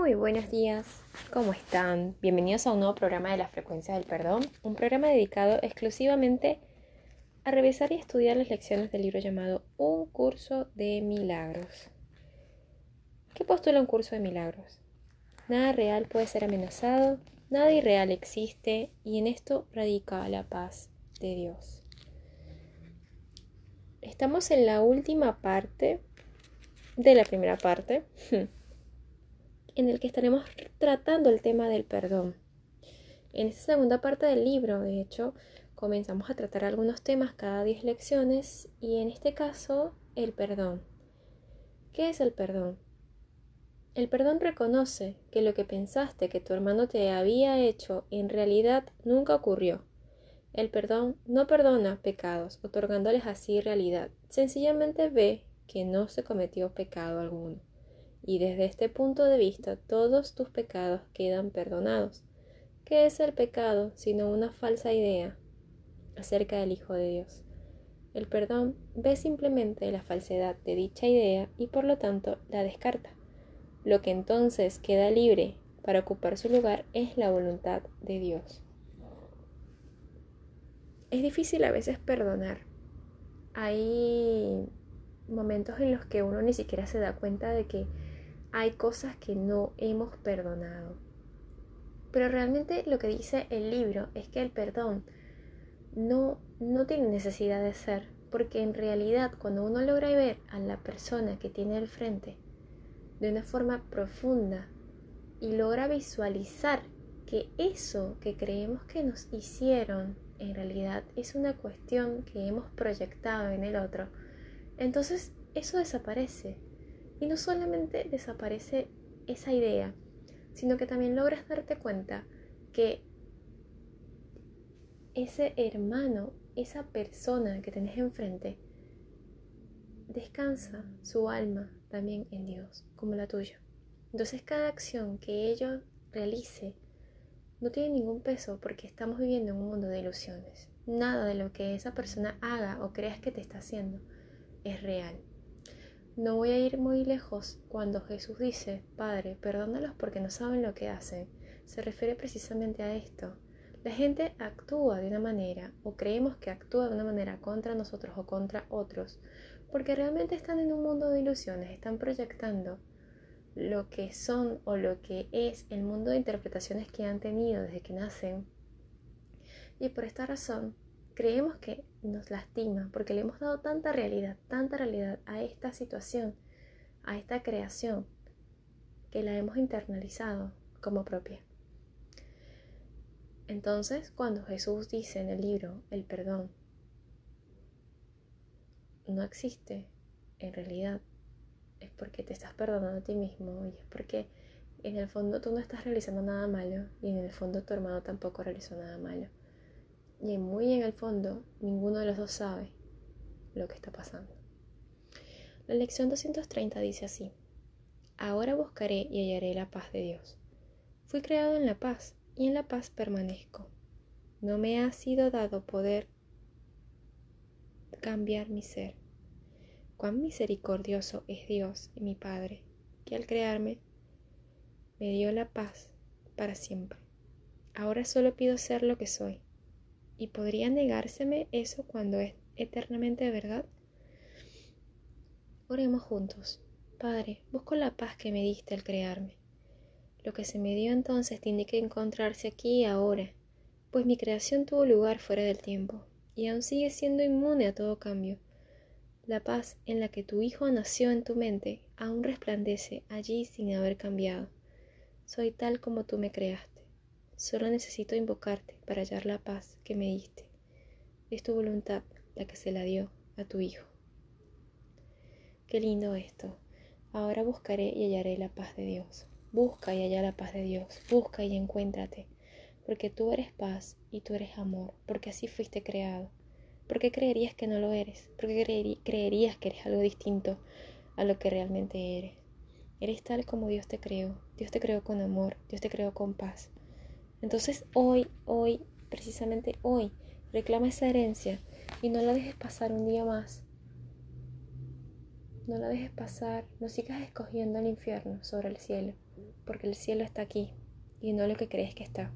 Muy buenos días, ¿cómo están? Bienvenidos a un nuevo programa de la frecuencia del perdón, un programa dedicado exclusivamente a revisar y estudiar las lecciones del libro llamado Un curso de milagros. ¿Qué postula un curso de milagros? Nada real puede ser amenazado, nada irreal existe y en esto radica la paz de Dios. Estamos en la última parte de la primera parte. en el que estaremos tratando el tema del perdón. En esta segunda parte del libro, de hecho, comenzamos a tratar algunos temas cada 10 lecciones y en este caso el perdón. ¿Qué es el perdón? El perdón reconoce que lo que pensaste que tu hermano te había hecho en realidad nunca ocurrió. El perdón no perdona pecados, otorgándoles así realidad. Sencillamente ve que no se cometió pecado alguno y desde este punto de vista todos tus pecados quedan perdonados. ¿Qué es el pecado sino una falsa idea acerca del Hijo de Dios? El perdón ve simplemente la falsedad de dicha idea y por lo tanto la descarta. Lo que entonces queda libre para ocupar su lugar es la voluntad de Dios. Es difícil a veces perdonar. Hay momentos en los que uno ni siquiera se da cuenta de que hay cosas que no hemos perdonado. Pero realmente lo que dice el libro es que el perdón no, no tiene necesidad de ser, porque en realidad cuando uno logra ver a la persona que tiene al frente de una forma profunda y logra visualizar que eso que creemos que nos hicieron en realidad es una cuestión que hemos proyectado en el otro, entonces eso desaparece y no solamente desaparece esa idea, sino que también logras darte cuenta que ese hermano, esa persona que tenés enfrente, descansa su alma también en Dios, como la tuya. Entonces cada acción que ellos realice no tiene ningún peso porque estamos viviendo en un mundo de ilusiones. Nada de lo que esa persona haga o creas que te está haciendo es real. No voy a ir muy lejos cuando Jesús dice, Padre, perdónalos porque no saben lo que hacen. Se refiere precisamente a esto. La gente actúa de una manera o creemos que actúa de una manera contra nosotros o contra otros porque realmente están en un mundo de ilusiones, están proyectando lo que son o lo que es el mundo de interpretaciones que han tenido desde que nacen. Y por esta razón creemos que nos lastima porque le hemos dado tanta realidad, tanta realidad a esta situación, a esta creación, que la hemos internalizado como propia. Entonces, cuando Jesús dice en el libro el perdón no existe en realidad, es porque te estás perdonando a ti mismo y es porque en el fondo tú no estás realizando nada malo y en el fondo tu hermano tampoco realizó nada malo y muy en el fondo ninguno de los dos sabe lo que está pasando. La lección 230 dice así, Ahora buscaré y hallaré la paz de Dios. Fui creado en la paz y en la paz permanezco. No me ha sido dado poder cambiar mi ser. Cuán misericordioso es Dios y mi Padre, que al crearme me dio la paz para siempre. Ahora solo pido ser lo que soy ¿Y podría negárseme eso cuando es eternamente verdad? Oremos juntos. Padre, busco la paz que me diste al crearme. Lo que se me dio entonces tiene que encontrarse aquí y ahora, pues mi creación tuvo lugar fuera del tiempo, y aún sigue siendo inmune a todo cambio. La paz en la que tu Hijo nació en tu mente aún resplandece allí sin haber cambiado. Soy tal como tú me creaste. Solo necesito invocarte para hallar la paz que me diste. Es tu voluntad la que se la dio a tu Hijo. Qué lindo esto. Ahora buscaré y hallaré la paz de Dios. Busca y halla la paz de Dios. Busca y encuéntrate. Porque tú eres paz y tú eres amor. Porque así fuiste creado. ¿Por qué creerías que no lo eres? ¿Por qué creerías que eres algo distinto a lo que realmente eres? Eres tal como Dios te creó. Dios te creó con amor. Dios te creó con paz. Entonces hoy, hoy, precisamente hoy, reclama esa herencia y no la dejes pasar un día más. No la dejes pasar, no sigas escogiendo el infierno sobre el cielo, porque el cielo está aquí y no lo que crees que está.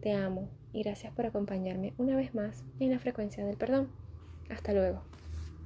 Te amo y gracias por acompañarme una vez más en la frecuencia del perdón. Hasta luego.